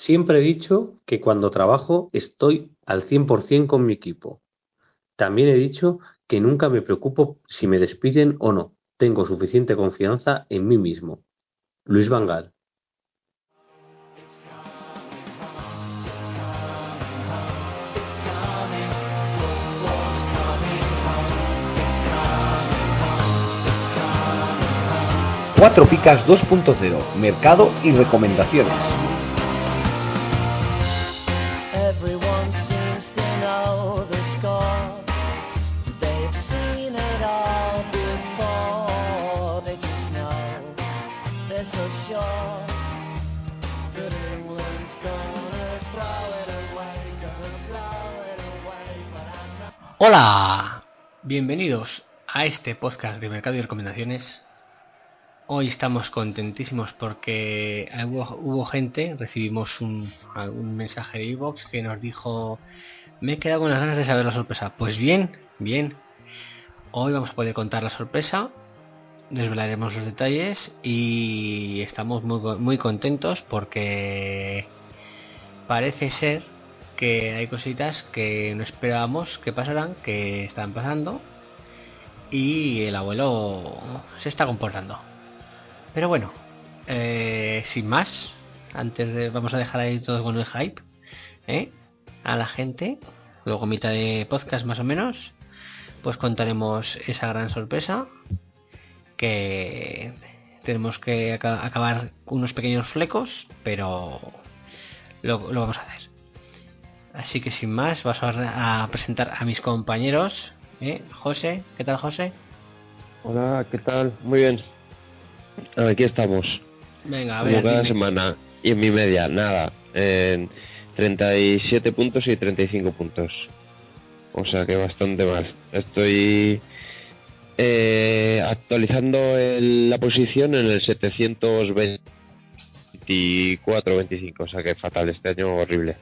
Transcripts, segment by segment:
Siempre he dicho que cuando trabajo estoy al 100% con mi equipo. También he dicho que nunca me preocupo si me despiden o no. Tengo suficiente confianza en mí mismo. Luis Vangal. Cuatro Picas 2.0, Mercado y Recomendaciones. Hola, bienvenidos a este podcast de Mercado y Recomendaciones. Hoy estamos contentísimos porque hubo, gente, recibimos un, mensaje de iVoox que nos dijo, me he quedado con las ganas de saber la sorpresa. Pues bien, bien. Hoy vamos a poder contar la sorpresa, desvelaremos los detalles y estamos muy, muy contentos porque parece ser que hay cositas que no esperábamos que pasaran, que están pasando y el abuelo se está comportando. Pero bueno, eh, sin más, antes de vamos a dejar ahí todo con el hype, ¿eh? a la gente, luego mitad de podcast más o menos, pues contaremos esa gran sorpresa que tenemos que aca- acabar unos pequeños flecos, pero lo vamos a hacer. Así que sin más, vas a, a presentar a mis compañeros. ¿eh? José, ¿qué tal José? Hola, ¿qué tal? Muy bien. Aquí estamos, Venga, a como ver, cada dime. semana. Y en mi media, nada, en 37 puntos y 35 puntos. O sea que bastante mal. Estoy eh, actualizando el- la posición en el 724-25. O sea que fatal, este año horrible.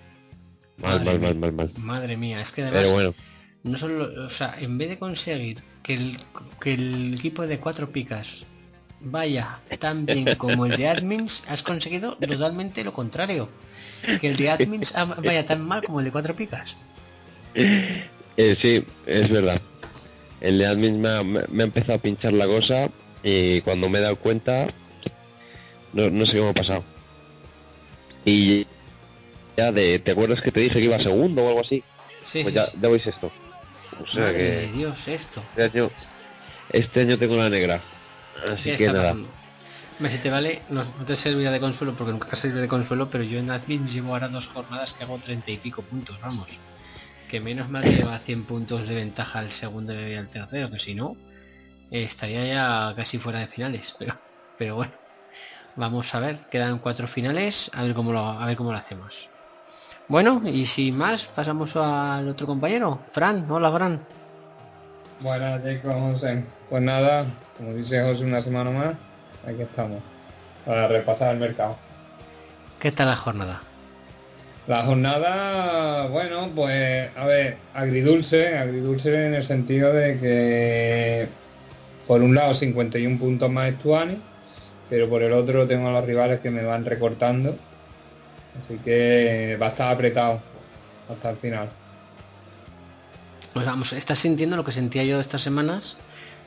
Mal, Madre mal, mía. mal, mal, mal. Madre mía, es que además, Pero bueno, no solo, o sea, en vez de conseguir que el, que el equipo de cuatro picas vaya tan bien como el de admins, has conseguido totalmente lo contrario. Que el de admins vaya tan mal como el de cuatro picas. Eh, sí, es verdad. El de admin me ha, me- ha empezado a pinchar la cosa y cuando me he dado cuenta, no, no sé me ha pasado. Y ya de, ¿te acuerdas que te dije que iba segundo o algo así? Sí, Pues sí, ya, ya voy sexto. O sea Madre que Dios, esto. este año, este año tengo la negra. Así ¿Qué que nada. Me si te vale, no, no te servirá de consuelo porque nunca sirve de consuelo, pero yo en admin llevo ahora dos jornadas que hago treinta y pico puntos, vamos. Que menos mal que lleva 100 puntos de ventaja al segundo y al tercero, que si no, eh, estaría ya casi fuera de finales. Pero, pero bueno, vamos a ver, quedan cuatro finales, a ver cómo lo, a ver cómo lo hacemos. Bueno, y sin más, pasamos al otro compañero, Fran. Hola, Fran. Buenas, chicos, José. Pues nada, como dice José, una semana más, aquí estamos, para repasar el mercado. ¿Qué tal la jornada? La jornada, bueno, pues, a ver, agridulce, agridulce en el sentido de que, por un lado, 51 puntos más Estuani, pero por el otro tengo a los rivales que me van recortando, así que va a estar apretado hasta el final. Pues vamos, estás sintiendo lo que sentía yo estas semanas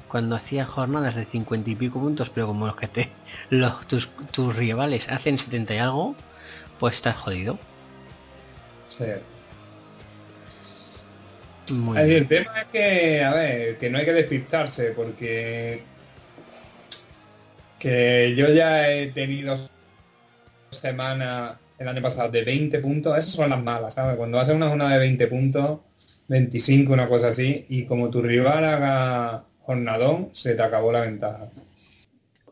cuando hacía jornadas de 50 y pico puntos, pero como los que te los, tus, tus rivales hacen 70 y algo, pues estás jodido. Sí. Muy Es bien. el tema es que, a ver, que no hay que despistarse, porque que yo ya he tenido semanas el año pasado de 20 puntos, esas son las malas, ¿sabes? Cuando haces una jornada de 20 puntos, 25, una cosa así, y como tu rival haga jornadón, se te acabó la ventaja.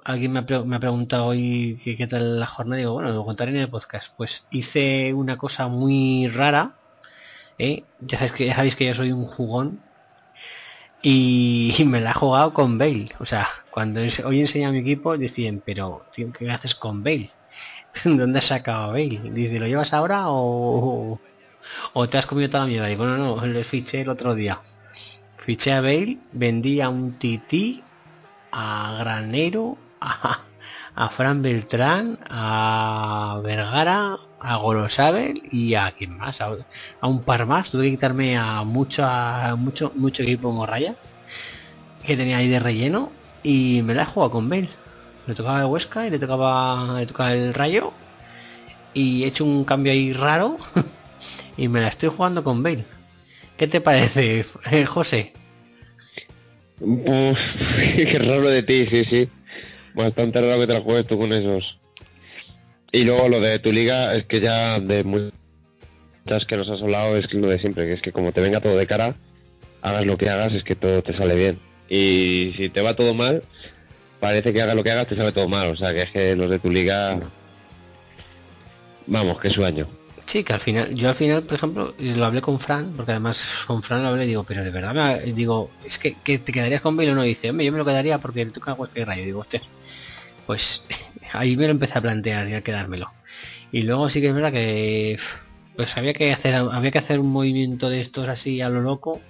alguien me ha, ha preguntado hoy qué tal la jornada. Digo, bueno, lo contaré en el podcast. Pues hice una cosa muy rara. ¿eh? Ya, sabéis que, ya sabéis que yo soy un jugón. Y, me la he jugado con Bale. O sea, cuando hoy enseñé a mi equipo, decían, pero, tío, ¿qué haces con Bale? ¿Dónde has sacado a Bale? Dice, ¿lo llevas ahora o, o te has comido toda la mierda? Digo, no, no, le fiché el otro día. Fiché a Bale, vendí a un tití, a Granero, a, a Fran Beltrán, a Vergara, a Golosabel y a quién más, a, a un par más. Tuve que quitarme a mucho, a mucho, mucho equipo morraya que tenía ahí de relleno y me la he jugado con Bale. Le tocaba el Huesca y le tocaba, le tocaba el Rayo y he hecho un cambio ahí raro y me la estoy jugando con Bale. ¿Qué te parece, eh, José? Uf, qué raro de ti, sí, sí. Bastante raro que te la juegues tú con esos. Y luego lo de tu liga es que ya de muchas que nos has hablado es lo de siempre, que es que como te venga todo de cara, hagas lo que hagas, es que todo te sale bien. Y si te va todo mal, parece que hagas lo que hagas, te sale todo mal. O sea, que es que los de tu liga, vamos, que sueño. Sí, que al final, yo al final, por ejemplo, lo hablé con Fran, porque además con Fran lo hablé y digo, pero de verdad, digo, es que, que te quedarías con Bale o no, y dice, hombre, yo me lo quedaría porque le toca y Rayo, digo, hostia, pues ahí me lo empecé a plantear ya quedármelo. Y luego sí que es verdad que pues había que hacer había que hacer un movimiento de estos así a lo loco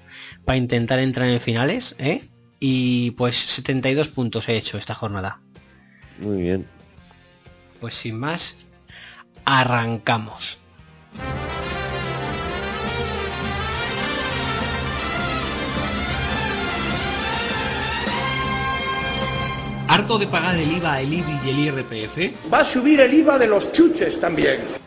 para intentar entrar en finales, ¿eh? Y pues 72 puntos he hecho esta jornada. Muy bien. Pues sin más, arrancamos. ¿Harto de pagar el IVA, el IBI y el IRPF? Va a subir el IVA de los chuches también.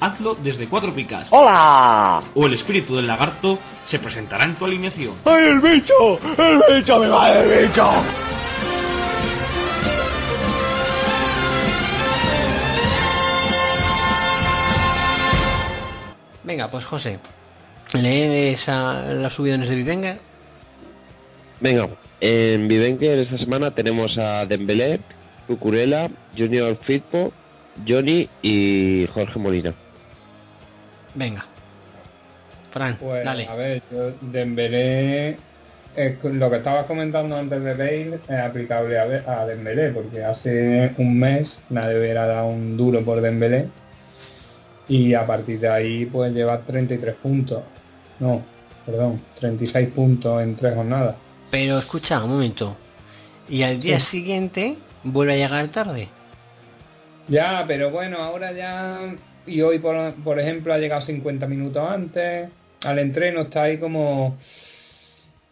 hazlo desde Cuatro Picas. ¡Hola! O el espíritu del lagarto se presentará en tu alineación. ¡Ay, el bicho! ¡El bicho! ¡Me va el bicho! Venga, pues José, lees a las subidones de Vivenga. Venga, en Vivenker esta semana tenemos a Dembélé, Cucurella, Junior Firpo, Johnny y Jorge Molina. Venga. Fran, Pues, dale. a ver, yo, Dembélé, lo que estabas comentando antes de Bale es aplicable a, a Dembélé, porque hace un mes nadie hubiera dado un duro por Dembélé y a partir de ahí pues lleva 33 puntos. No, perdón, 36 puntos en tres jornadas. Pero escucha, un momento. Y al día Sí. siguiente vuelve a llegar tarde. Ya, pero bueno, ahora ya. Y hoy, por, por ejemplo, ha llegado 50 minutos antes. Al entreno está ahí como.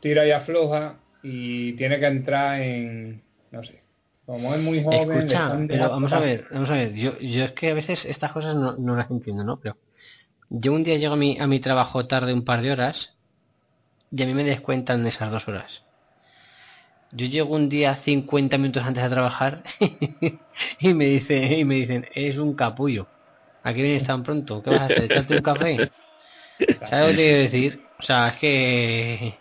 Tira y afloja. Y tiene que entrar en. No sé. Como es muy joven. Escucha, pero vamos a ver, vamos a ver. Yo, yo es que a veces estas cosas no, no las entiendo, ¿no? Pero yo un día llego a mi, a mi trabajo tarde un par de horas y a mí me descuentan esas dos horas. Yo llego un día 50 minutos antes a trabajar y me dice y me dicen, eres un capullo. Aquí vienes tan pronto, ¿qué vas a hacer? ¿Echarte un café? ¿Sabes lo que te quiero decir? O sea, es que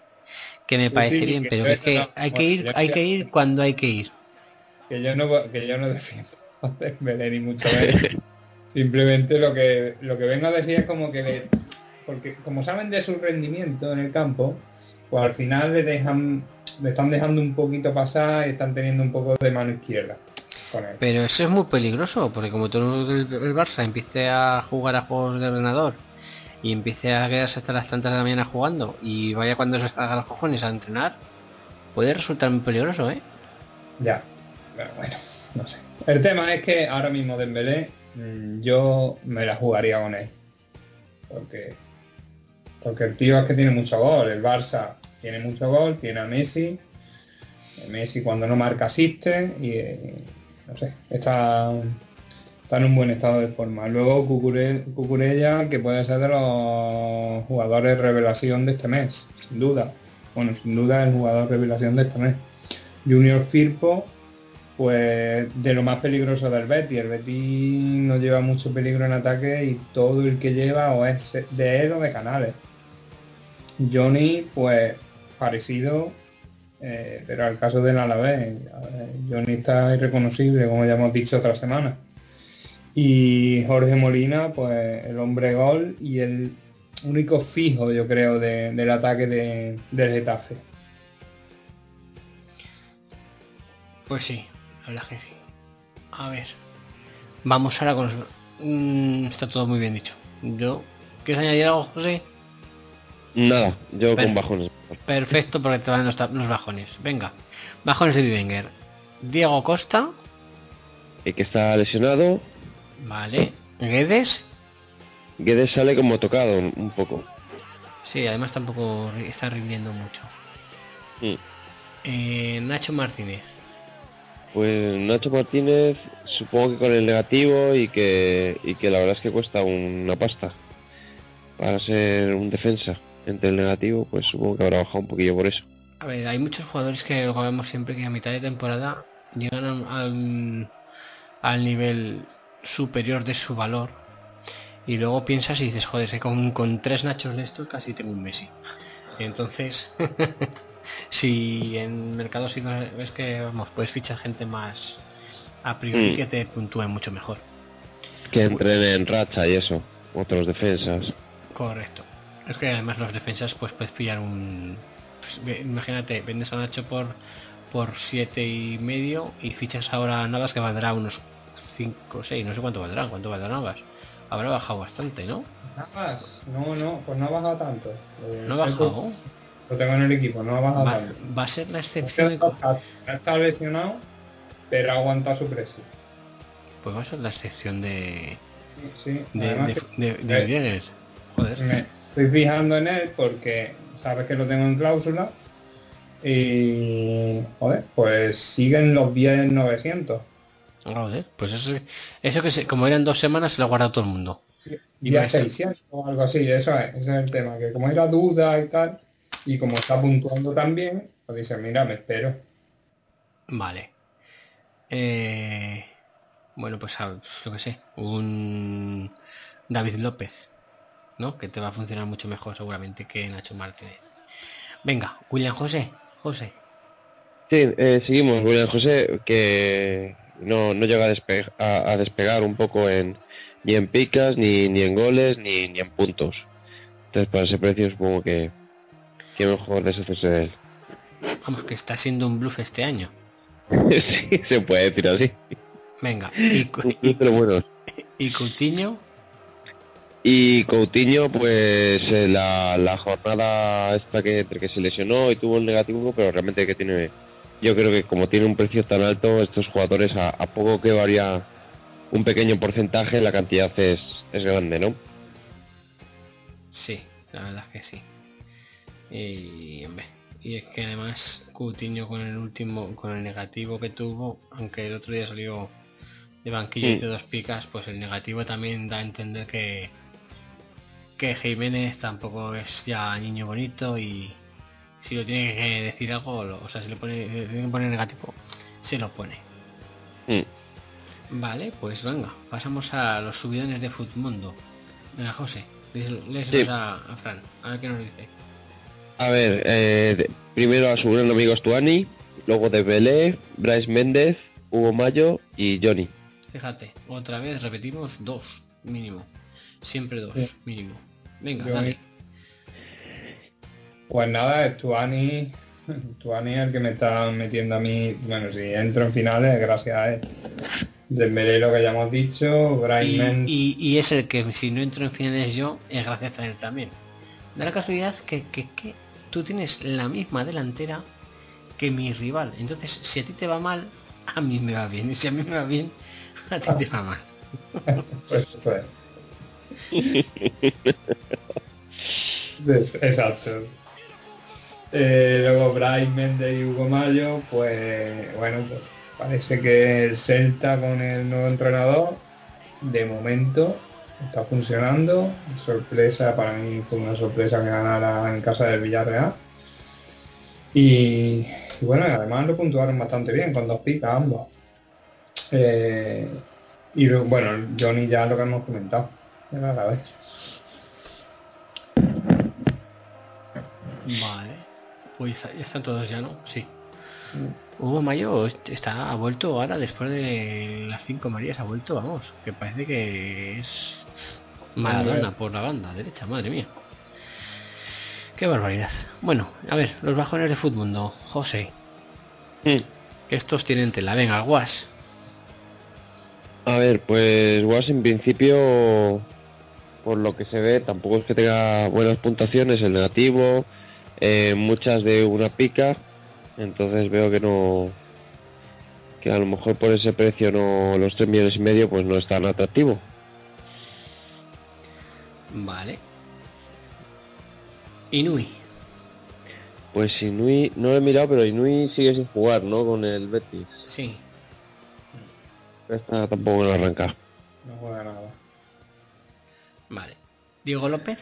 que me parece sí, bien, que pero es que no- hay que ir, hay que- que ir cuando hay que ir. Que yo no, que yo no defiendo a Dembélé ni mucho menos. Simplemente lo que, lo que vengo a decir es como que. le- porque como saben de su rendimiento en el campo, pues al final le dejan le están dejando un poquito pasar y están teniendo un poco de mano izquierda con él. Pero eso es muy peligroso, porque como todo el, el Barça empiece a jugar a juegos de ordenador y empiece a quedarse hasta las tantas de la mañana jugando y vaya cuando se haga los cojones a entrenar, puede resultar muy peligroso, ¿eh? Ya, pero bueno, no sé. El tema es que ahora mismo Dembélé mm, yo me la jugaría con él. Porque porque el tío es que tiene mucho gol, el Barça tiene mucho gol, tiene a Messi. Messi cuando no marca asiste y no sé, está en un buen estado de forma. Luego Cucure- Cucurella, que puede ser de los jugadores revelación de este mes, sin duda. Bueno, sin duda el jugador revelación de este mes. Junior Firpo, pues de lo más peligroso del Betis. El Betis no lleva mucho peligro en ataque y todo el que lleva o es de él o de Canales. Johnny, pues parecido, eh, pero al caso del Alavés, eh, Johnny está irreconocible, como ya hemos dicho otra semana. Y Jorge Molina, pues el hombre gol y el único fijo, yo creo, de- del ataque de, del Getafe. Pues sí, la verdad que sí. A ver. Vamos ahora con los... Mm, está todo muy bien dicho. Yo... ¿Quieres añadir algo, José? Nada, yo Ven. con bajones. Perfecto, porque te van los, los bajones. Venga. Bajones de Bivenger. Diego Costa. El que está lesionado, Vale. Guedes. Guedes sale como tocado un poco. Sí, además tampoco está rindiendo mucho. Mm. Eh, Nacho Martínez. Pues Nacho Martínez, supongo que con el negativo y que, y que la verdad es que cuesta una pasta para ser un defensa. Entre el negativo, pues supongo que habrá bajado un poquillo por eso. A ver, hay muchos jugadores que lo vemos siempre que a mitad de temporada llegan al, al nivel superior de su valor y luego piensas y dices, joder, con, con tres nachos de estos casi tengo un Messi. Entonces, si en mercado sí ves que vamos, puedes fichar gente más a priori Mm. que te puntúe mucho mejor. Que entren en racha y eso, otros defensas. Correcto. Es que además los defensas pues puedes pillar un... pues, imagínate, vendes a Nacho por por siete y medio y fichas ahora a Navas que valdrá unos 5 o 6, no sé cuánto valdrá, cuánto valdrá Navas. Habrá bajado bastante, ¿no? Navas, no, no, pues no ha bajado tanto. Eh, ¿No ha bajado? Lo tengo en el equipo, no ha bajado Va, tanto. va a ser la excepción de, está, está lesionado, pero ha aguantado su precio. pues va a ser la excepción de Sí, de, además de, de, de. Joder. me estoy fijando en él porque sabes que lo tengo en cláusula y joder, pues siguen los 10 900 Joder, pues eso, eso que se, como eran dos semanas se lo ha guardado todo el mundo. Y día va a ser- 600 o algo así eso es, ese es el tema que como era duda y tal y como está puntuando también pues dice mira me espero Vale. Eh, bueno, pues lo que sé, un David López, ¿no? Que te va a funcionar mucho mejor seguramente que Nacho Martínez. Venga, William José, José. Sí, eh, seguimos. William José, que no, no llega a, despe- a- a despegar un poco en ni en picas, ni, ni en goles, ni, ni en puntos. Entonces, para ese precio, supongo que, que mejor deshacerse de él. Vamos, que está siendo un bluff este año. sí, se puede decir así. Venga, y, los buenos. y Coutinho, Y Coutinho, pues eh, la, la jornada esta que entre que se lesionó y tuvo el negativo, pero realmente que tiene, yo creo que como tiene un precio tan alto, estos jugadores a, a poco que varía un pequeño porcentaje, la cantidad es, es grande, ¿no? sí, la verdad es que sí. Y, y es que además Coutinho con el último, con el negativo que tuvo, aunque el otro día salió de banquillo y Mm. hizo dos picas, pues el negativo también da a entender que que Jiménez tampoco es ya niño bonito y si lo tiene que decir algo, lo- o sea, si le pone, le tiene que poner negativo, se lo pone. Mm. Vale, pues venga, pasamos a los subidones de Futmundo. Venga, José, léeselos Sí. a, a Fran, a ver qué nos dice. A ver, eh, de- primero a su gran amigo Stuani, luego de Belé, Bryce Méndez, Hugo Mayo y Johnny. Fíjate, otra vez repetimos dos, mínimo. Siempre dos, Sí. mínimo. Venga, Yo- dale. Pues nada, Stuani, Stuani es el que me está metiendo a mí, bueno, si entro en finales, gracias a él. Dembélé lo que ya hemos dicho, Brian Y, Mendes, y- y es el que si no entro en finales yo, es gracias a él también. Da la casualidad que, que, que tú tienes la misma delantera que mi rival. Entonces, si a ti te va mal, a mí me va bien. Y si a mí me va bien, a ti te va mal. pues, pues, Exacto. Eh, luego Brian Méndez y Hugo Mayo, pues bueno, pues parece que el Celta con el nuevo entrenador de momento está funcionando. Sorpresa, para mí fue una sorpresa que ganara en casa del Villarreal. Y, bueno, además lo puntuaron bastante bien con dos picas ambos. Eh, y bueno, Johnny ya lo que hemos comentado. Vez. Vale. Pues ya están todos ya, ¿no? Sí. Hugo Mayo está, ha vuelto ahora después de las cinco Marías, ha vuelto, vamos, que parece que es Maradona por la banda derecha, madre mía. Qué barbaridad. Bueno, a ver, los bajones de fútbol, no, José. Mm. Estos tienen tela, venga, guas. A ver, pues Was en principio, por lo que se ve, tampoco es que tenga buenas puntuaciones, el negativo, eh, muchas de una pica, entonces veo que no, que a lo mejor por ese precio no, los 3 millones y medio, pues no es tan atractivo. Vale. Inui. Pues Inui, no lo he mirado, pero Inui sigue sin jugar, ¿no? Con el Betis. Sí. Esta tampoco no arranca. No juega nada. Vale. Diego López.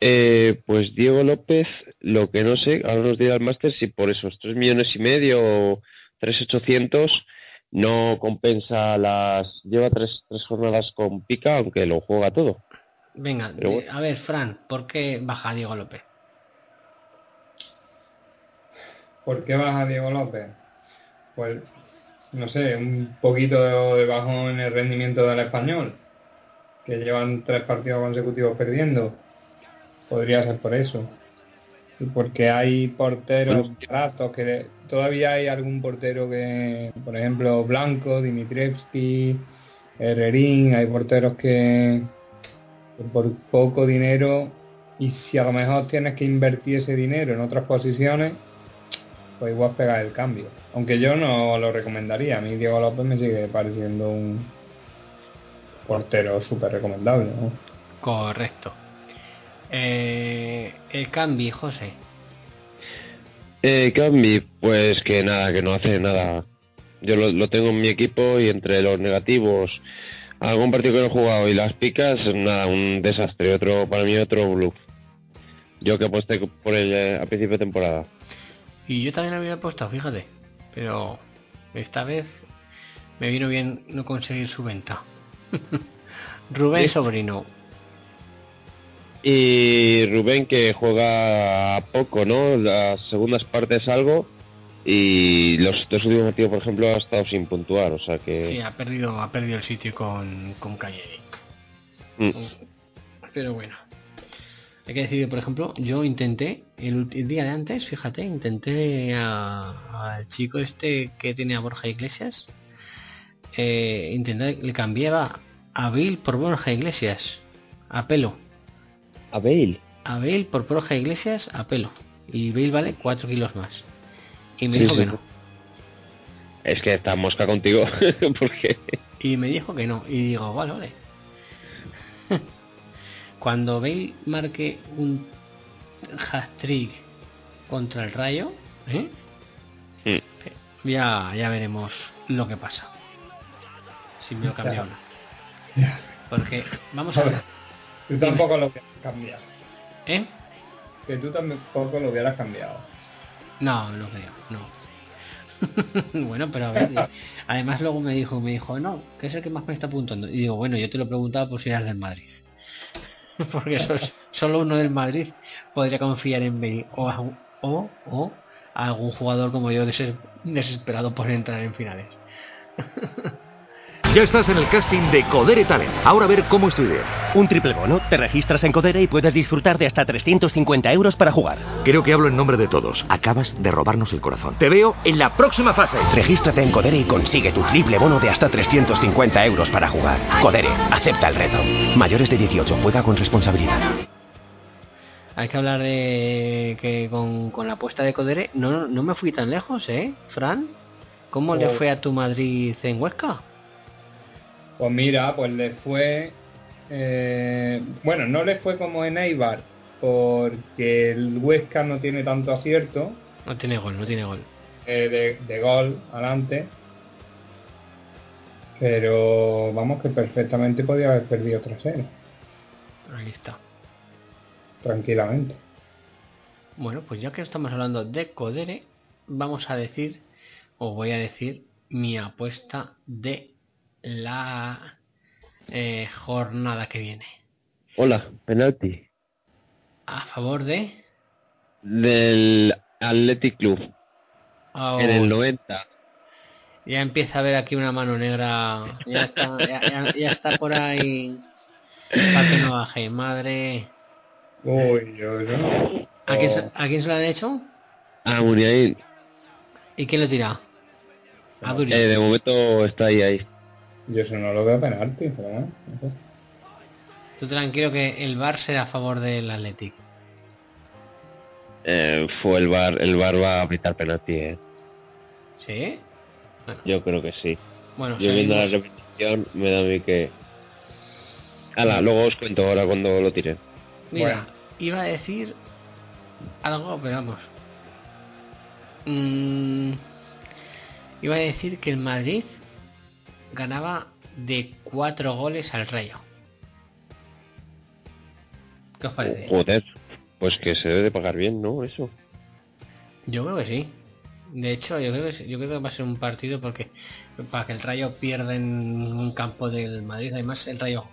Eh, pues Diego López, lo que no sé, ahora nos dirá el máster si por esos 3 millones y medio o 3.800 no compensa las... Lleva tres, tres jornadas con pica, aunque lo juega todo. Venga, de- bueno. a ver, Fran, ¿por qué baja Diego López? ¿Por qué baja Diego López? Pues, no sé, un poquito de bajón en el rendimiento del español, que llevan tres partidos consecutivos perdiendo. Podría ser por eso. Y porque hay porteros baratos que todavía hay algún portero que, por ejemplo, Blanco, Dimitrievski, Herrerín, hay porteros que que por poco dinero y si a lo mejor tienes que invertir ese dinero en otras posiciones, pues igual pegar el cambio. Aunque yo no lo recomendaría. A mí Diego López me sigue pareciendo un portero súper recomendable. ¿no? Correcto. Eh, el Cambi, José. Eh, Cambi, pues que nada, que no hace nada. Yo lo, lo tengo en mi equipo y entre los negativos, algún partido que no he jugado y las picas, nada, un desastre. Otro, para mí otro bluff. Yo que aposté por él eh, a principio de temporada. Y yo también había apostado, fíjate. Pero esta vez me vino bien no conseguir su venta. Rubén Sí. Sobrino. Y Rubén que juega poco, ¿no? Las segundas partes algo y los dos últimos partidos, por ejemplo, ha estado sin puntuar, o sea que... Sí, ha perdido, ha perdido el sitio con, con Cagliari. Mm. Pero bueno. Hay que decir que, por ejemplo, yo intenté, el, el día de antes, fíjate, intenté a- al chico este que tiene a Borja Iglesias, eh, intenté, le cambiaba a Bill por Borja Iglesias, a pelo. A Bale. A Bale por Borja Iglesias, a pelo. Y Bale vale 4 kilos más. Y me dijo sí. que no. Es que está mosca contigo, porque... Y me dijo que no. Y digo, vale, vale. Cuando Bale marque un hat-trick contra el Rayo, ¿eh? Mm. ya, ya veremos lo que pasa. Si me lo cambia o no. Porque, vamos a ver. Tú tampoco lo hubieras cambiado. ¿Eh? Que tú tampoco lo hubieras cambiado. No, no creo, no. bueno, pero a ver, además luego me dijo, me dijo, no, que es el que más me está apuntando. Y digo, bueno, yo te lo preguntaba por si eras del Madrid. Porque sos- solo uno del Madrid podría confiar en Bale o, a, o, o a algún jugador como yo deses- desesperado por entrar en finales. Ya estás en el casting de Codere Talent. Ahora a ver cómo es tu idea. Un triple bono. Te registras en Codere y puedes disfrutar de hasta 350 euros para jugar. Creo que hablo en nombre de todos. Acabas de robarnos el corazón. Te veo en la próxima fase. Regístrate en Codere y consigue tu triple bono de hasta 350 euros para jugar. Codere, acepta el reto. Mayores de 18, juega con responsabilidad. Hay que hablar de que con, con la apuesta de Codere no, no me fui tan lejos, ¿eh? Fran, ¿cómo le Oh. fue a tu Madrid en Huesca? Pues mira, pues le fue. eh, bueno, no le fue como en Eibar, porque el Huesca no tiene tanto acierto No tiene gol, no tiene gol. eh, de, de gol adelante. Pero vamos que perfectamente podía haber perdido 3-0, Ahí está. tranquilamente. Bueno, pues ya que estamos hablando de Codere, vamos a decir, o voy a decir, mi apuesta de la eh, jornada que viene. Hola, penalti. A favor de... Del Athletic Club. Oh, En el 90. Ya empieza a ver aquí una mano negra. Ya está, ya, ya- ya está por ahí. Para que no baje. Madre. Uy, yo, yo. ¿A quién, se- ¿A quién se lo han hecho? Ah, Muriel. ¿Y quién lo tira? A Duri. Eh, de momento está ahí, ahí. Yo eso no lo veo penalti, pero bueno, no. Tú tranquilo que el bar será a favor del Athletic. Eh, fue el bar, el bar va a apretar penalti, eh. ¿Sí? Yo creo que sí. Bueno, Yo viendo la repetición me da a mí que... Hala, luego os cuento ahora cuando lo tiren. Mira, Bueno. iba a decir algo, pero vamos. Mm, iba a decir que el Madrid ganaba de cuatro goles al Rayo. ¿Qué os parece? Joder, pues que se debe de pagar bien, ¿no? Eso. Yo creo que sí. De hecho, yo creo que yo creo que va a ser un partido porque para que el Rayo pierda en un campo del Madrid, además el Rayo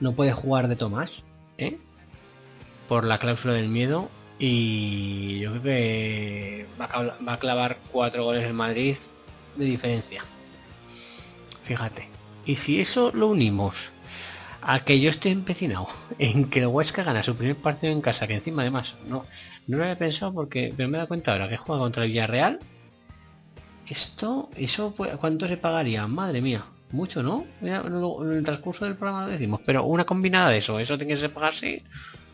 no puede jugar de Tomás, ¿eh? Por la cláusula del miedo y yo creo que va a, cla- va a clavar cuatro goles el Madrid de diferencia. Fíjate. Y si eso lo unimos a que yo estoy empecinado en que el Huesca gana su primer partido en casa, que encima además no, no lo había pensado porque pero me he dado cuenta ahora que juega contra el Villarreal. Esto, eso, ¿cuánto se pagaría? Madre mía, mucho, ¿no? En el transcurso del programa lo decimos, pero una combinada de eso, eso tiene que pagarse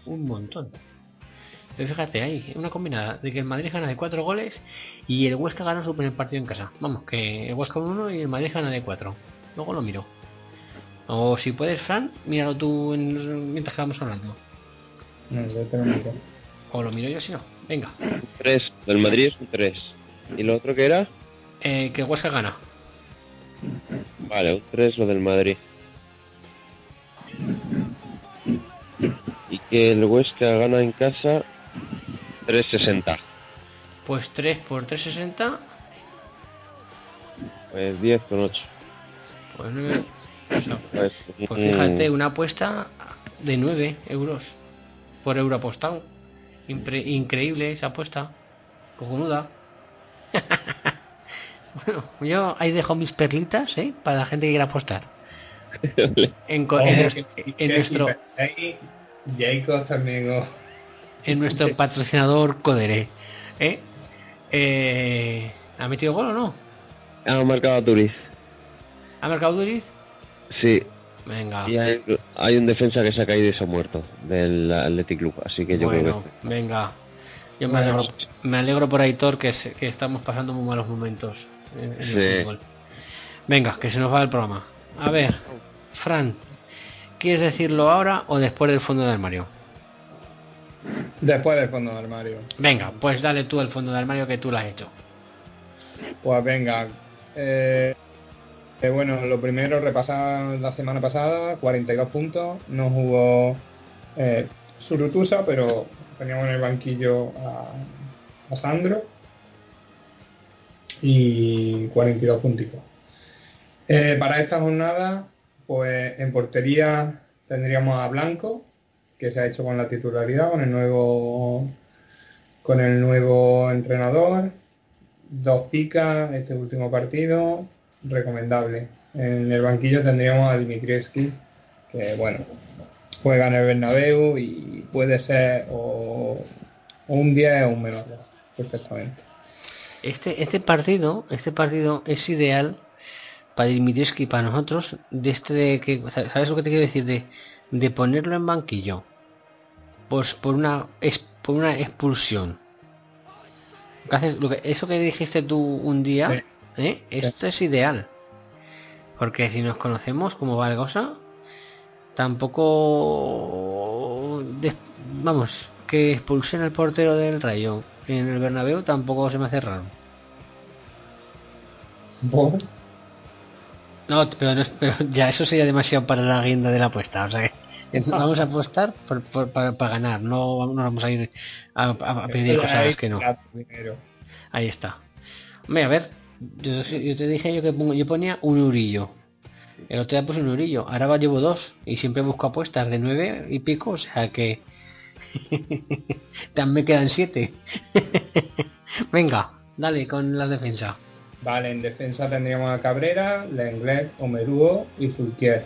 un montón. Fíjate ahí, una combinada de que el Madrid gana de 4 goles y el Huesca gana su primer partido en casa. Vamos, que el Huesca 1 y el Madrid gana de 4. Luego lo miro. O si puedes, Fran, míralo tú en- mientras que vamos hablando. No, yo te lo miro. O lo miro yo si no. Venga. 3, del Madrid es un 3. ¿Y lo otro que era? Eh, que el Huesca gana. Vale, un 3 lo del Madrid. Y que el Huesca gana en casa 3.60. Pues 3 por 360, Pues 10 con 8. pues 9. Pues, Pues fíjate, una apuesta de 9 euros por euro apostado. Impre- increíble esa apuesta. Cojonuda. bueno, yo ahí dejo mis perlitas, ¿eh? Para la gente que quiera apostar. En, en en si nuestro, Jacob también os- en nuestro patrocinador Codere. ¿eh? Eh, ¿Ha metido gol o no? Ha marcado a Turiz. ¿Ha marcado Duriz? Sí. Venga. Y hay, hay un defensa que se ha caído y se ha muerto del Athletic Club. Así que yo bueno, creo que... venga. Yo me alegro, me alegro por Aitor que, se- que estamos pasando muy malos momentos en, en el Sí. fútbol. Venga, que se nos va el programa. A ver, Fran, ¿quieres decirlo ahora o después del fondo de armario? Después del fondo de armario. Venga, pues dale tú el fondo de armario que tú lo has hecho. Pues venga. Eh, eh, bueno, lo primero, repasar la semana pasada, 42 puntos. No jugó eh, Surutusa, pero teníamos en el banquillo a, a Sandro. Y 42 puntitos. Para esta jornada, pues en portería tendríamos a Blanco, que se ha hecho con la titularidad, con el nuevo con el nuevo entrenador. Dos picas, este último partido, recomendable. En el banquillo tendríamos a Dimitrievski, que bueno, juega en el Bernabéu y puede ser o, un 10 o un menos 2, perfectamente. Este, este partido, este partido es ideal para Dimitrievski y para nosotros, de este que, ¿sabes lo que te quiero decir? De, de ponerlo en banquillo, pues por una, es, por una expulsión. Eso que dijiste tú un día, ¿eh? esto es ideal. Porque si nos conocemos como va la cosa, tampoco, vamos, que expulsen al portero del Rayo en el Bernabéu tampoco se me hace raro. No, pero, no pero ya eso sería demasiado para la guinda de la apuesta. O sea que vamos a apostar por- por- para, para ganar. No, no vamos a ir a, a- a pedir cosas que no. Ahí está. Hombre, a ver, yo, yo te dije yo que pongo- yo ponía un eurillo. El otro día puse un eurillo. Ahora va llevo dos. Y siempre busco apuestas de nueve y pico. O sea que... También me quedan siete. Venga, dale con la defensa. Vale, en defensa tendríamos a Cabrera, Lenglet, Omeruo y Fulquier.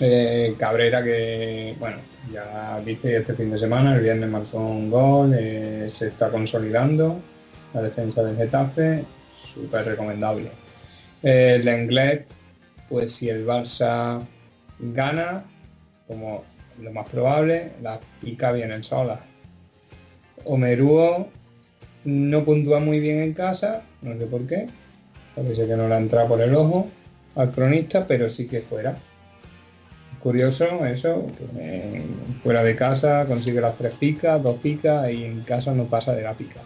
Eh, Cabrera que, bueno, ya viste este fin de semana, el viernes marcó un gol, eh, se está consolidando la defensa del Getafe, súper recomendable. Eh, Lenglet, pues si el Barça gana, como lo más probable, las pica vienen solas. Omeruo no puntúa muy bien en casa, no sé por qué, parece que no le ha entrado por el ojo al cronista, pero sí que fuera. Curioso eso, fuera de casa consigue las tres picas, dos picas y en casa no pasa de la pica.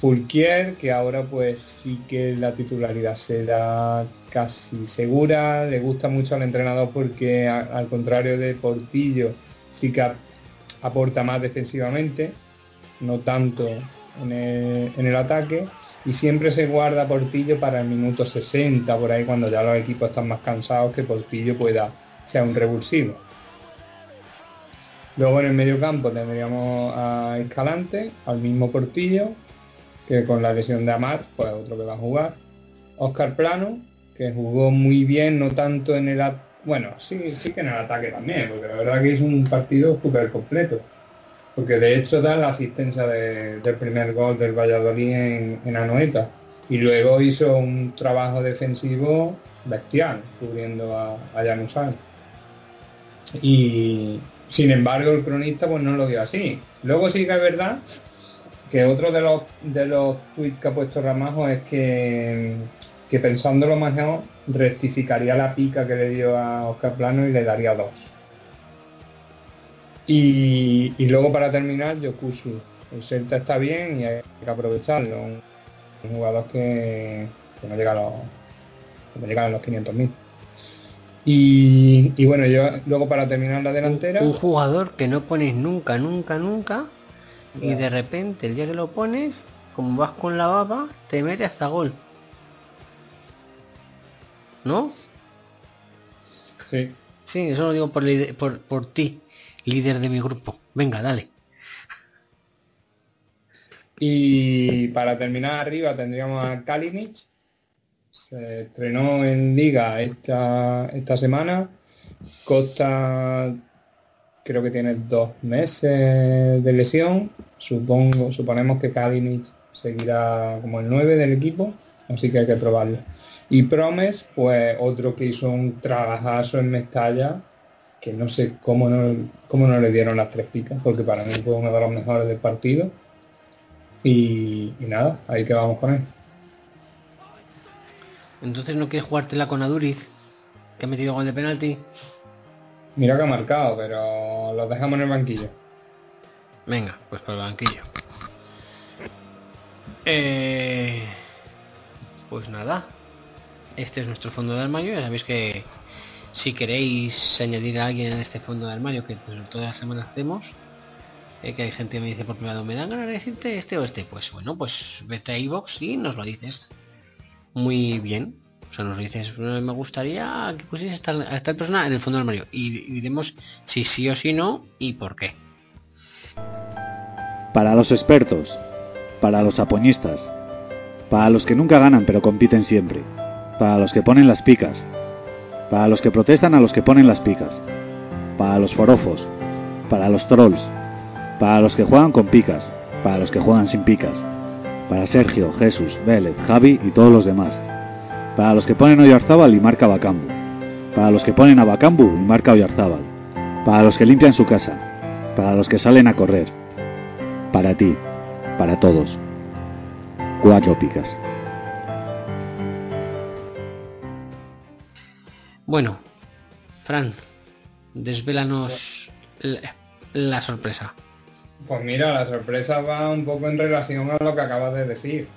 Fulquier, que ahora pues sí que la titularidad será casi segura, le gusta mucho al entrenador porque al contrario de Portillo sí que ap- aporta más defensivamente, no tanto en el, en el ataque y siempre se guarda Portillo para el minuto 60 por ahí cuando ya los equipos están más cansados que Portillo pueda ser un revulsivo. Luego en el medio campo tendríamos a Escalante, al mismo Portillo, que con la lesión de Amar, pues otro que va a jugar. Oscar Plano, que jugó muy bien, no tanto en el... Bueno, sí, sí que en el ataque también, porque la verdad que es un partido súper completo. Porque de hecho da la asistencia de- del primer gol del Valladolid en, Anoeta. Y luego hizo un trabajo defensivo bestial, cubriendo a, a. Y sin embargo el cronista pues no lo dio así. Luego sí que es verdad que otro de los de los tweets que ha puesto Ramajo es que, que pensándolo mejor rectificaría la pica que le dio a Oscar Plano y le daría dos. Y, y luego para terminar, Yokusu. El Celta está bien y hay que aprovecharlo. Un, un jugador que, que no llega a los, que no llega a los 500.000. Y, y bueno, yo luego para terminar la delantera, Un jugador que no pones nunca, nunca, nunca. Y de repente, el día que lo pones, como vas con la baba, te mete hasta gol. ¿No? sí, Sí, eso lo digo por, por, por ti, líder de mi grupo. Venga, dale. Y para terminar arriba tendríamos a Kalinic. Se estrenó en Liga esta, esta semana. Costa creo que tiene dos meses de lesión. Supongo, suponemos que Kalinic seguirá como el 9 del equipo, así que hay que probarlo. Y Promes, pues otro que hizo un trabajazo en Mestalla, que no sé cómo no, cómo no le dieron las tres picas, porque para mí fue uno de los mejores del partido. Y, y nada, ahí que vamos con él. Entonces no quieres jugártela con Aduriz, que ha metido gol de penalti. Mira que ha marcado, pero los dejamos en el banquillo. Venga, pues para el banquillo. Eh, pues nada, este es nuestro fondo de armario. Ya sabéis que si queréis añadir a alguien en este fondo de armario, que pues, todas las semanas hacemos, eh, que hay gente que me dice por privado, me dan ganas de decirte este o este. Pues bueno, pues vete a iVox y nos lo dices. Muy bien. O sea, nos dices, "Eh, me gustaría que pusieses esta, esta persona en el fondo del armario. Y diremos si sí o si no y por qué. Para los expertos, para los apoñistas, para los que nunca ganan pero compiten siempre, para los que ponen las picas, para los que protestan a los que ponen las picas, para los forofos, para los trolls, para los que juegan con picas, para los que juegan sin picas, para Sergio, Jesús, Vélez, Javi y todos los demás, para los que ponen Oyarzábal y marca Bacambu, para los que ponen a Bacambu y marca Oyarzábal, para los que limpian su casa, para los que salen a correr, para ti, para todos. Cuatro picas. Bueno, Fran, desvélanos la, la sorpresa. Pues mira, la sorpresa va un poco en relación a lo que acabas de decir.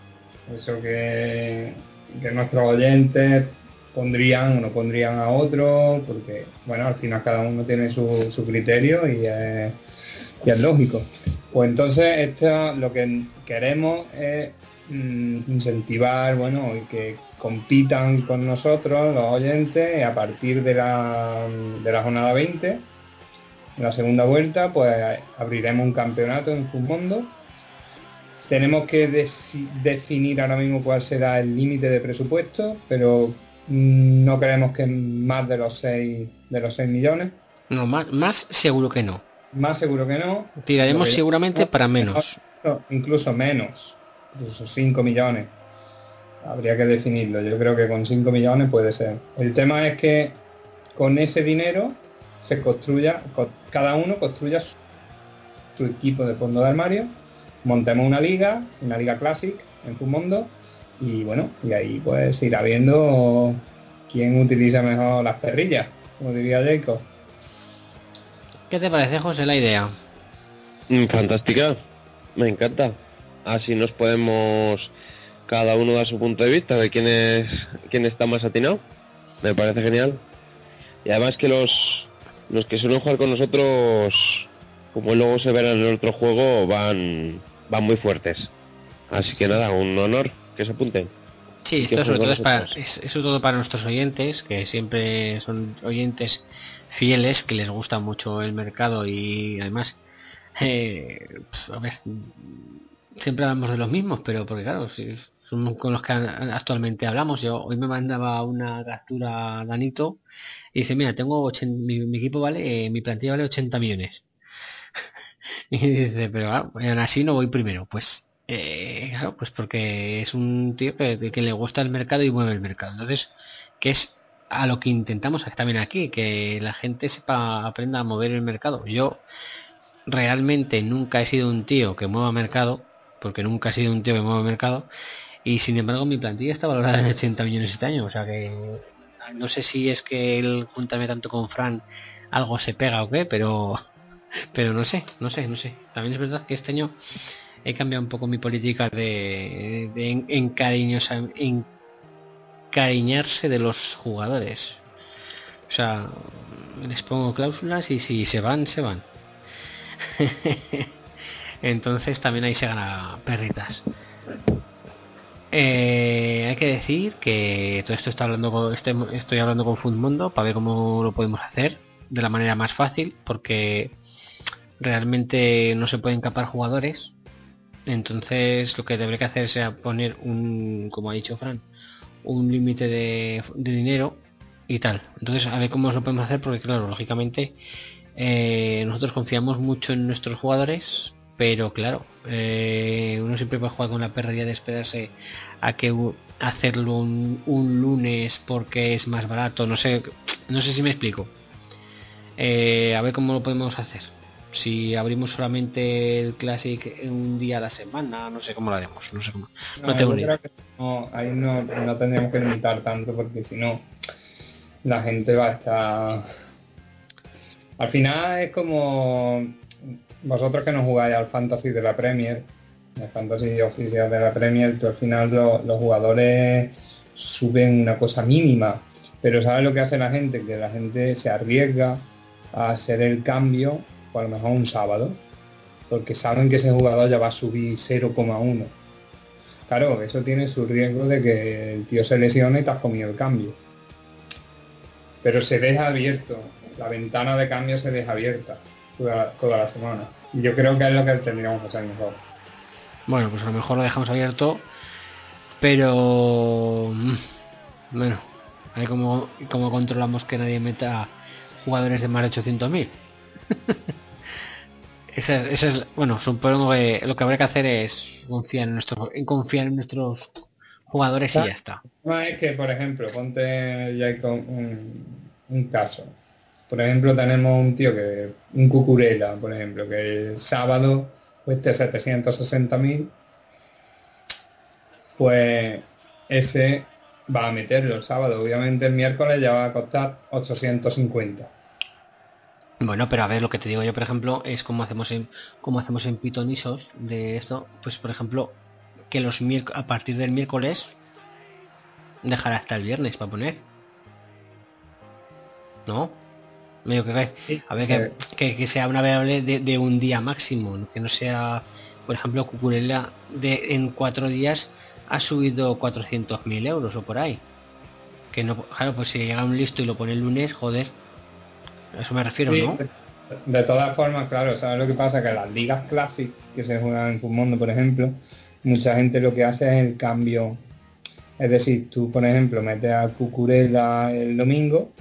Eso que, que nuestros oyentes pondrían o no pondrían a otro, porque, bueno, al final cada uno tiene su, su criterio y es, y es lógico. Pues entonces, esto, lo que queremos es mm, incentivar, bueno, que compitan con nosotros los oyentes a partir de la, de la jornada 20. En la segunda vuelta, pues abriremos un campeonato en Fumondo. Tenemos que definir ahora mismo cuál será el límite de presupuesto, pero no creemos que más de los 6 de los 6 millones. No, más, más seguro que no. Más seguro que no. Tiraremos seguramente para menos. no, incluso menos, incluso 5 millones. Habría que definirlo. Yo creo que con 5 millones puede ser. El tema es que con ese dinero se construya, co- cada uno construya su, su equipo de fondo de armario, montemos una liga, una liga Classic en Fumondo y bueno, y ahí pues irá viendo quién utiliza mejor las perrillas, como diría Jacob. ¿Qué te parece, José, la idea? Mm, Fantástica, me encanta. Así nos podemos cada uno dar su punto de vista de quién es quién está más atinado. Me parece genial. Y además que los los que suelen jugar con nosotros, como luego se verá en el otro juego, van van muy fuertes. Así que nada, un honor que se apunten. Sí, esto sobre todo es para, es, todo para nuestros oyentes, que siempre son oyentes fieles, que les gusta mucho el mercado y además, eh, pues, a ver, siempre hablamos de los mismos, pero porque claro, si son con los que actualmente hablamos. Yo hoy me mandaba una captura Danito y dice, mira, tengo 80 mi, mi equipo vale, eh, mi plantilla vale 80 millones. y dice, pero ah, aún así no voy primero. Pues eh, claro, pues porque es un tío que, que le gusta el mercado y mueve el mercado. Entonces, que es a lo que intentamos también aquí, que la gente sepa, aprenda a mover el mercado. Yo realmente nunca he sido un tío que mueva mercado, porque nunca he sido un tío que mueva mercado, y sin embargo mi plantilla está valorada en 80 millones este año, o sea que no sé si es que el juntarme tanto con Fran algo se pega o qué, pero pero no sé, no sé, no sé. También es verdad que este año he cambiado un poco mi política de, de encariñarse de los jugadores. O sea, les pongo cláusulas y si se van, se van. Entonces también ahí se gana perritas. Eh, hay que decir que todo esto está hablando con, este- estoy hablando con Fundmundo para ver cómo lo podemos hacer de la manera más fácil, porque realmente no se pueden capar jugadores. Entonces lo que que hacer sea poner un, como ha dicho Fran, un límite de, de dinero y tal. Entonces a ver cómo lo podemos hacer, porque claro, lógicamente eh, nosotros confiamos mucho en nuestros jugadores, pero claro, eh, uno siempre puede jugar con la pérdida de esperarse a que hacerlo un, un lunes porque es más barato, no sé, no sé si me explico. Eh, a ver cómo lo podemos hacer. Si abrimos solamente el Classic un día a la semana, no sé cómo lo haremos, no sé cómo. No, No, tengo ni idea. no, ahí no, no tendríamos que limitar tanto porque si no la gente va a estar... Al final es como vosotros que no jugáis al fantasy de la Premier, el fantasy oficial de la Premier, tú al final lo- los jugadores suben una cosa mínima, pero ¿sabes lo que hace la gente? Que la gente se arriesga a hacer el cambio, o a lo mejor un sábado, porque saben que ese jugador ya va a subir 0,1. Claro, eso tiene su riesgo de que el tío se lesione y te has comido el cambio. Pero se deja abierto, la ventana de cambio se deja abierta toda, toda la semana. Y yo creo que es lo que tendríamos que hacer mejor. Bueno, pues a lo mejor lo dejamos abierto, pero mm, bueno, ahí como, como controlamos que nadie meta jugadores de más de 800.000. ese, ese es, bueno, supongo que lo que habría que hacer es confiar en nuestros, en confiar en nuestros jugadores y ya está. Tema es que, por ejemplo, ponte ya con un, un caso. Por ejemplo, tenemos un tío que, un cucurela, por ejemplo, que el sábado cueste 760.000, pues ese va a meterlo el sábado. Obviamente el miércoles ya va a costar 850. Bueno, pero a ver, lo que te digo yo, por ejemplo, es como hacemos en como hacemos en Pitonisos de esto, pues por ejemplo, que los a partir del miércoles dejar hasta el viernes para poner. ¿no? Medio que, a ver, que, que, que sea una variable de, de un día máximo, que no sea, por ejemplo, Cucurella de, en cuatro días ha subido 400.000 euros o por ahí. Que no, claro, pues si llega un listo y lo pone el lunes, joder. A eso me refiero, Sí, ¿no? de, de todas formas, claro, ¿sabes lo que pasa? Que las ligas Classic que se juegan en Fumondo, por ejemplo, mucha gente lo que hace es el cambio. Es decir, tú, por ejemplo, metes a Cucurella el domingo,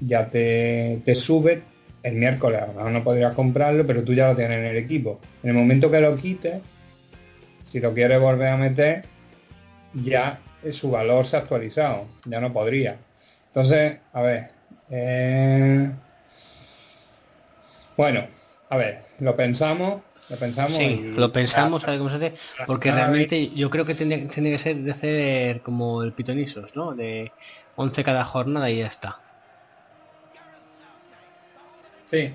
ya te, te sube el miércoles, a lo mejor no podrías comprarlo, pero tú ya lo tienes en el equipo. En el momento que lo quites, si lo quieres volver a meter, ya su valor se ha actualizado, ya no podría. Entonces, a ver, eh, bueno, a ver, lo pensamos, lo pensamos. Sí, y- lo pensamos, a ver cómo se hace, porque realmente yo creo que tendría, tendría que ser de hacer como el pitonisos, ¿no? De 11 cada jornada y ya está. Sí,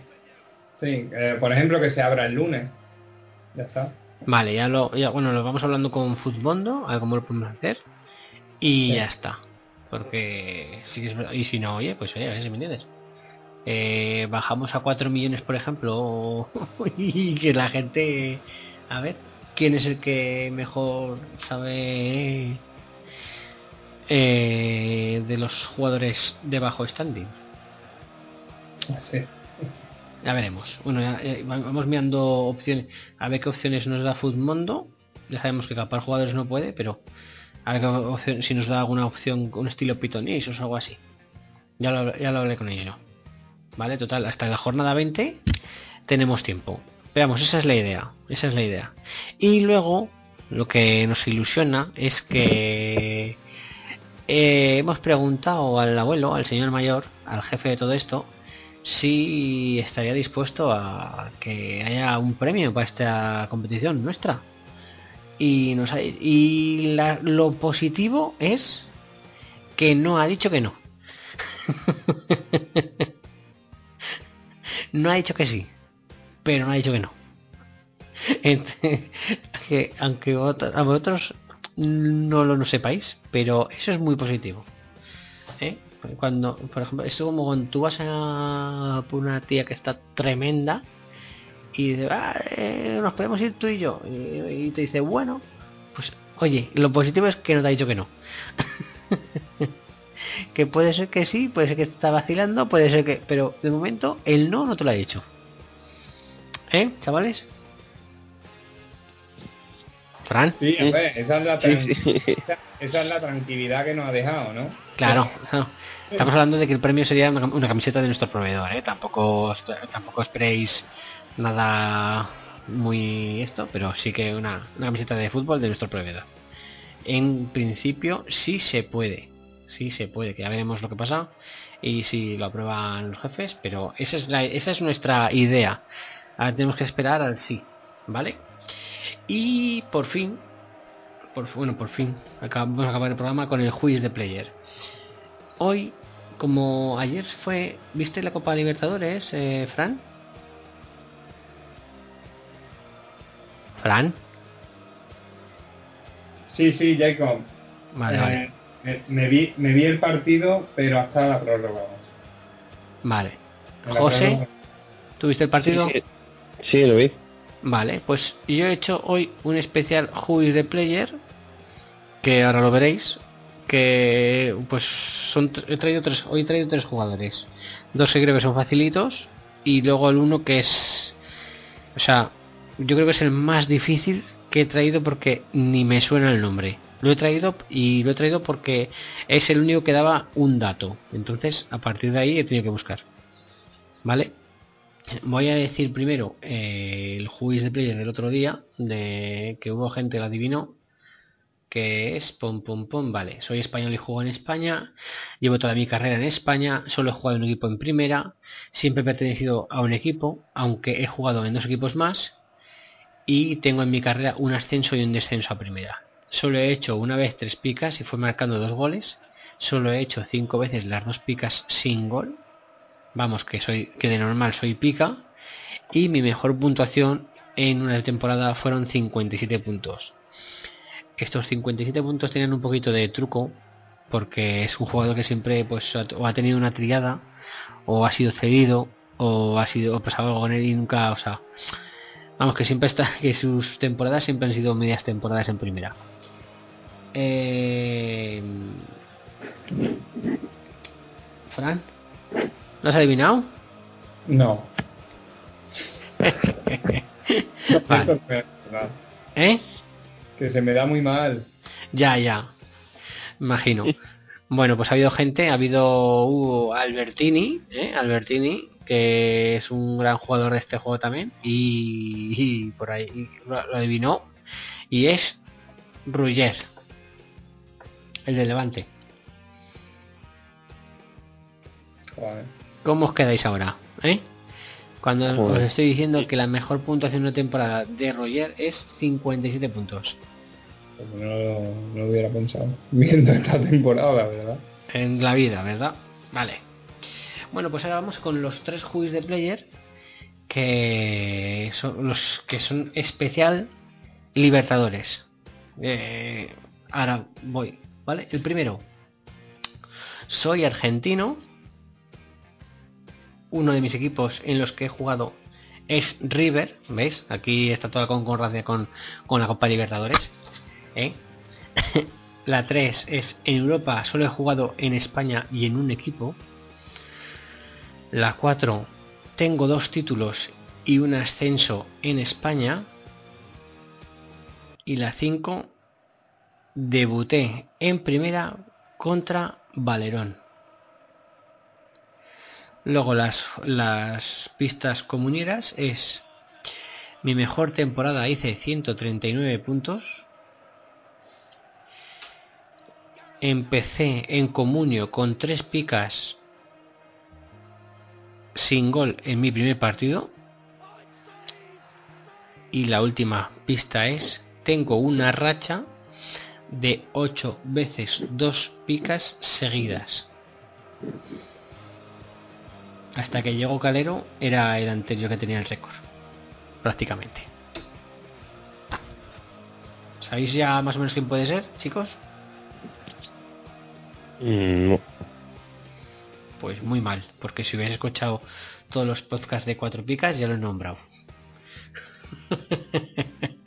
sí, eh, por ejemplo, que se abra el lunes. Ya está. Vale, ya lo, ya, bueno, lo vamos hablando con Futbondo, a ver cómo lo podemos hacer. Y Sí. ya está. Porque sí que es verdad- Y si no, oye, pues oye, a ver si me entiendes. Eh, bajamos a 4 millones, por ejemplo, y que la gente. A ver, ¿quién es el que mejor sabe eh, de los jugadores de bajo standing? Sí. Ya veremos. Bueno, ya, eh, va- vamos mirando opciones. A ver qué opciones nos da Footmondo. Ya sabemos que capar jugadores no puede, pero a ver qué opción- si nos da alguna opción con un estilo Pythonese o algo así. Ya lo, ya lo hablé con ellos. Vale, total, hasta la jornada 20 tenemos tiempo. Veamos, esa es la idea. Esa es la idea. Y luego, lo que nos ilusiona es que eh, hemos preguntado al abuelo, al señor mayor, al jefe de todo esto, si estaría dispuesto a que haya un premio para esta competición nuestra. Y, nos ha- y la- lo positivo es que no ha dicho que no. no ha dicho que sí, pero no ha dicho que no. Aunque a vosotros no lo no sepáis, pero eso es muy positivo. ¿eh? Cuando, por ejemplo, es como cuando tú vas a por una tía que está tremenda y dice, "Ah, eh, nos podemos ir tú y yo. Y, te dice, bueno, pues oye, lo positivo es que no te ha dicho que no. que puede ser que sí, puede ser que está vacilando, puede ser que. Pero de momento, el no no te lo ha dicho. ¿Eh, chavales? Fran. Sí, esa es, la tran- esa, esa es la tranquilidad que nos ha dejado, ¿no? Claro, estamos hablando de que el premio sería una, cam- una camiseta de nuestro proveedor, ¿eh? Tampoco, tampoco esperéis nada muy esto, pero sí que una, una camiseta de fútbol de nuestro proveedor. En principio sí se puede, sí se puede, que ya veremos lo que pasa y si lo aprueban los jefes, pero esa es, la, esa es nuestra idea. Ahora tenemos que esperar al sí, ¿vale? Y por fin, por, bueno, por fin, acabamos de acabar el programa con el quiz de player. Hoy, como ayer fue, ¿viste la Copa Libertadores, eh, Fran? Fran, Sí, sí, Jacob. Vale, Eh, vale. Me, me vi, me vi el partido, pero hasta la prórroga. vale. José, prórroga. ¿tuviste el partido? Sí, sí, lo vi. Vale, pues yo he hecho hoy un especial Who de Player, que ahora lo veréis, que pues son he traído tres, hoy he traído tres jugadores, dos que creo que son facilitos y luego el uno que es, o sea, yo creo que es el más difícil que he traído porque ni me suena el nombre. Lo he traído y lo he traído porque es el único que daba un dato. Entonces, a partir de ahí he tenido que buscar. ¿Vale? Voy a decir primero eh, el juiz de player del otro día, de que hubo gente que lo adivinó, que es pom pom pom, vale, soy español y juego en España, llevo toda mi carrera en España, solo he jugado en un equipo en primera, siempre he pertenecido a un equipo, aunque he jugado en dos equipos más, y tengo en mi carrera un ascenso y un descenso a primera. Solo he hecho una vez tres picas y fue marcando dos goles, solo he hecho cinco veces las dos picas sin gol, vamos que soy que de normal soy pica y mi mejor puntuación en una temporada fueron 57 puntos estos 57 puntos tienen un poquito de truco porque es un jugador que siempre pues o ha tenido una triada o ha sido cedido o ha sido o pasado algo con él y nunca, o sea, vamos que siempre está que sus temporadas siempre han sido medias temporadas en primera. Eh... Fran, ¿lo has adivinado? No. Vale. ¿Eh? Que se me da muy mal. Ya, ya. Imagino. Bueno, pues ha habido gente, ha habido uh, Albertini, ¿eh? Albertini, que es un gran jugador de este juego también, y, y por ahí lo, lo adivinó. Y es Ruger, el de Levante. Joder. ¿Cómo os quedáis ahora? ¿Eh? Cuando os estoy diciendo que la mejor puntuación de una temporada de Roger es 57 puntos. Pues no, lo- no hubiera pensado. Viendo esta temporada, ¿verdad? en la vida, ¿verdad? Vale. Bueno, pues ahora vamos con los tres juegos de player que son los que son especial Libertadores. Eh, ahora voy, ¿vale? El primero. Soy argentino. Uno de mis equipos en los que he jugado es River, ¿veis? Aquí está toda la concordancia con, con la Copa Libertadores. ¿eh? La 3 es en Europa, solo he jugado en España y en un equipo. La 4, tengo dos títulos y un ascenso en España. Y la 5, debuté en primera contra Valerón. Luego las, pistas comuneras es mi mejor temporada hice 139 puntos. Empecé en comunio con tres picas sin gol en mi primer partido. Y la última pista es, tengo una racha de 8 veces dos picas seguidas. Hasta que llegó Calero era el anterior que tenía el récord. Prácticamente. ¿Sabéis ya más o menos quién puede ser, chicos? Mm, no. Pues muy mal, porque si hubierais escuchado todos los podcasts de cuatro picas ya lo he nombrado.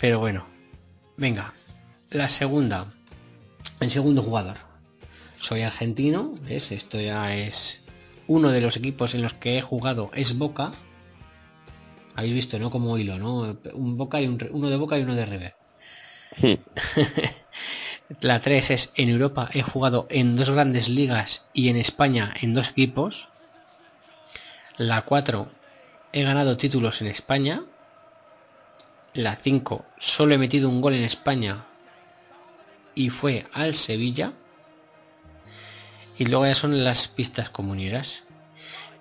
Pero bueno, venga, la segunda, el segundo jugador. Soy argentino, ¿ves? Esto ya es uno de los equipos en los que he jugado es Boca. Habéis visto, ¿no? Como hilo, ¿no? Un Boca y un, uno de Boca y uno de River. La 3 es en Europa he jugado en dos grandes ligas y en España en dos equipos. La 4 he ganado títulos en España. La 5 solo he metido un gol en España y fue al Sevilla. Y luego ya son las pistas comuneras.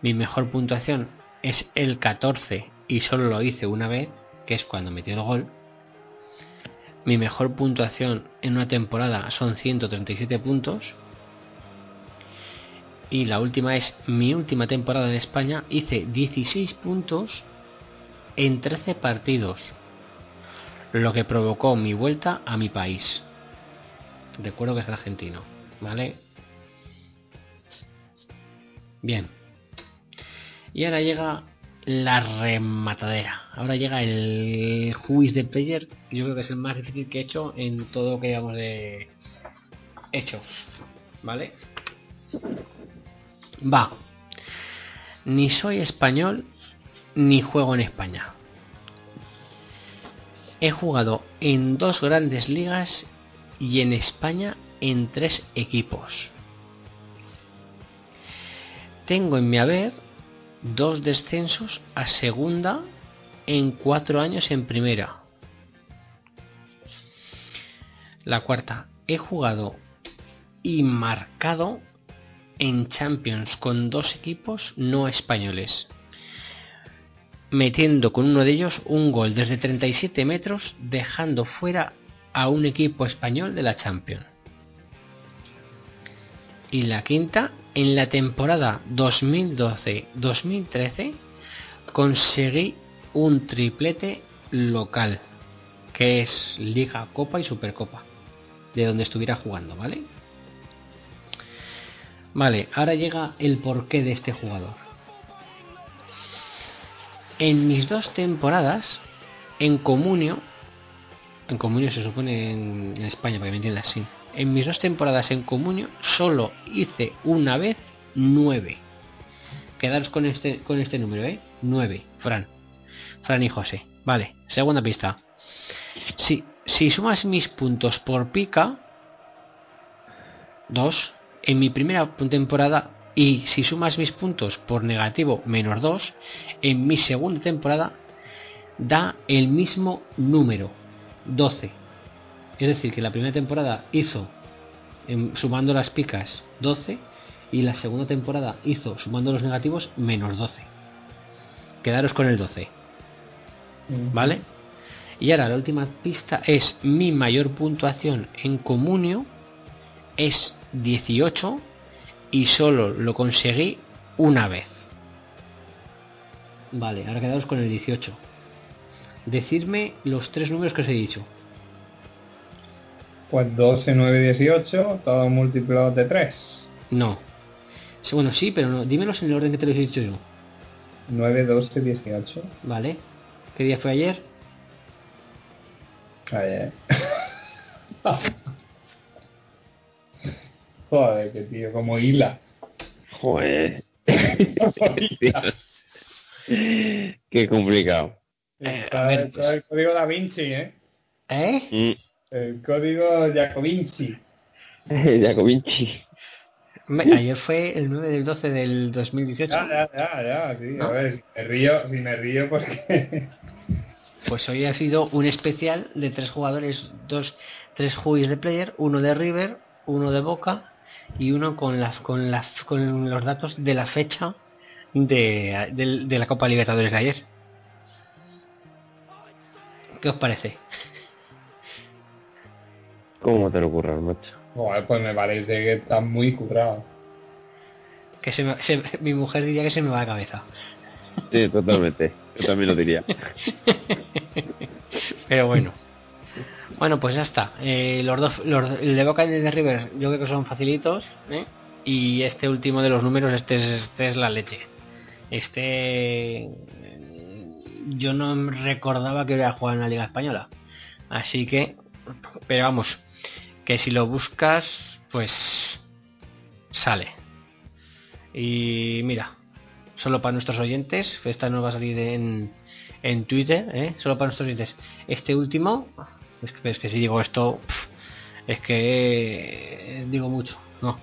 Mi mejor puntuación es el 14 y solo lo hice una vez, que es cuando metió el gol. Mi mejor puntuación en una temporada son 137 puntos. Y la última es mi última temporada en España. Hice 16 puntos en 13 partidos. Lo que provocó mi vuelta a mi país. Recuerdo que es argentino. ¿Vale? Bien. Y ahora llega la rematadera. Ahora llega el juiz de player. Yo creo que es el más difícil que he hecho en todo lo que llevamos de hecho. ¿Vale? Va. Ni soy español ni juego en España. He jugado en dos grandes ligas y en España en tres equipos. Tengo en mi haber dos descensos a segunda en cuatro años en primera. La cuarta, he jugado y marcado en Champions con dos equipos no españoles, metiendo con uno de ellos un gol desde 37 metros, dejando fuera a un equipo español de la Champions. Y la quinta, en la temporada 2012-2013, conseguí un triplete local, que es Liga, Copa y Supercopa, de donde estuviera jugando, ¿vale? Vale, ahora llega el porqué de este jugador. En mis dos temporadas, en Comunio, en Comunio se supone en, en España, para que me entiendas, sí. En mis dos temporadas en Comunio solo hice una vez nueve. Quedaros con este, con este número, ¿eh? Nueve, Fran. Fran y José. Vale, segunda pista. Si, si sumas mis puntos por pica, dos, en mi primera temporada, y si sumas mis puntos por negativo, menos dos, en mi segunda temporada da el mismo número, 12. Es decir, que la primera temporada hizo, em, sumando las picas, 12, y la segunda temporada hizo, sumando los negativos, menos 12. Quedaros con el 12. ¿Vale? Y ahora la última pista es mi mayor puntuación en comunio es 18 y solo lo conseguí una vez. Vale, ahora quedaros con el 18. Decidme los tres números que os he dicho. Pues 12, 9, 18, todos multiplicados de 3. No. Sí, Bueno, sí, pero no. Dímelos en el orden que te los he dicho yo. 9, 12, 18. Vale. ¿Qué día fue ayer? Ayer. Joder, que tío, como hila. Joder. Qué complicado. Está- está el código Da Vinci, ¿eh? ¿Eh? Mm. El código Jacovinci. Jacovinci. Me- Ayer fue el 9 del 12 del 2018. Ya, ya, ya, ya, sí. A ver, si me río, si me río porque... Pues hoy ha sido un especial de tres jugadores, dos, tres jugadores de player, uno de River, uno de Boca y uno con las con las con los datos de la fecha de, del- de la Copa Libertadores de ayer. ¿Qué os parece? ¿Cómo te lo ocurre, macho? Joder, pues me parece que está muy currado. Que se me- se- mi mujer diría que se me va la cabeza. Sí, totalmente. Yo también lo diría. Pero bueno. Bueno, pues ya está. Eh, los dos, los, el de Boca y el de River, yo creo que son facilitos. ¿eh? Y este último de los números, este es, este es la leche. Este. Yo no recordaba que hubiera jugado en la Liga Española. Así que. Pero vamos. Que si lo buscas, pues. Sale. Y mira. Solo para nuestros oyentes. Esta no va a salir en, en Twitter, ¿eh? Solo para nuestros oyentes. Este último, es que, es que si digo esto, es que eh, digo mucho, no.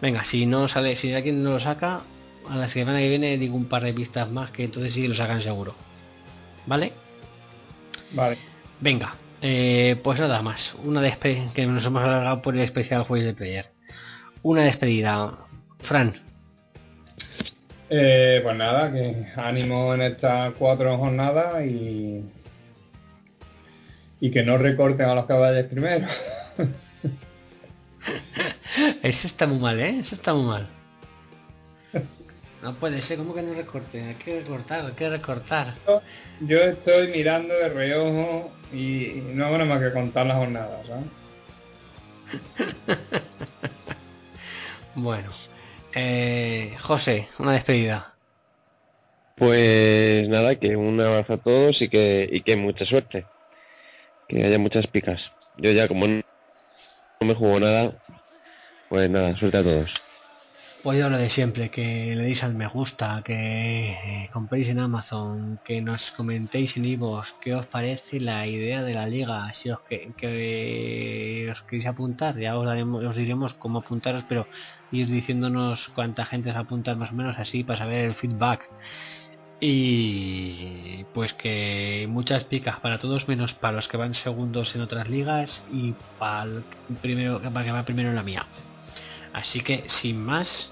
Venga, si no sale, si alguien no lo saca, a la semana que viene digo un par de pistas más que entonces sí lo sacan seguro. ¿Vale? Vale. Venga, eh, pues nada más. Una despedida que nos hemos alargado por el especial juego de player. Una despedida. Fran, Eh, pues nada, que ánimo en estas cuatro jornadas y... Y que no recorten a los caballos primero. Eso está muy mal, ¿eh? Eso está muy mal. No puede ser, ¿cómo que no recorte? Hay que recortar, hay que recortar. Yo estoy mirando de reojo y y no hago nada más que contar las jornadas, ¿sabes? Bueno, eh, José, una despedida. Pues nada, que un abrazo a todos y que, y que mucha suerte. Que haya muchas picas. Yo ya como no, no me juego nada, pues nada, suerte a todos. Pues yo lo de siempre, que le deis al me gusta, que eh, compréis en Amazon, que nos comentéis en iVoox qué os parece la idea de la liga, si os que, que os queréis apuntar, ya os, daremos, os diremos cómo apuntaros, pero ir diciéndonos cuánta gente os apunta más o menos así para saber el feedback. Y pues que muchas picas para todos menos para los que van segundos en otras ligas y para el primero para que va primero en la mía. Así que sin más,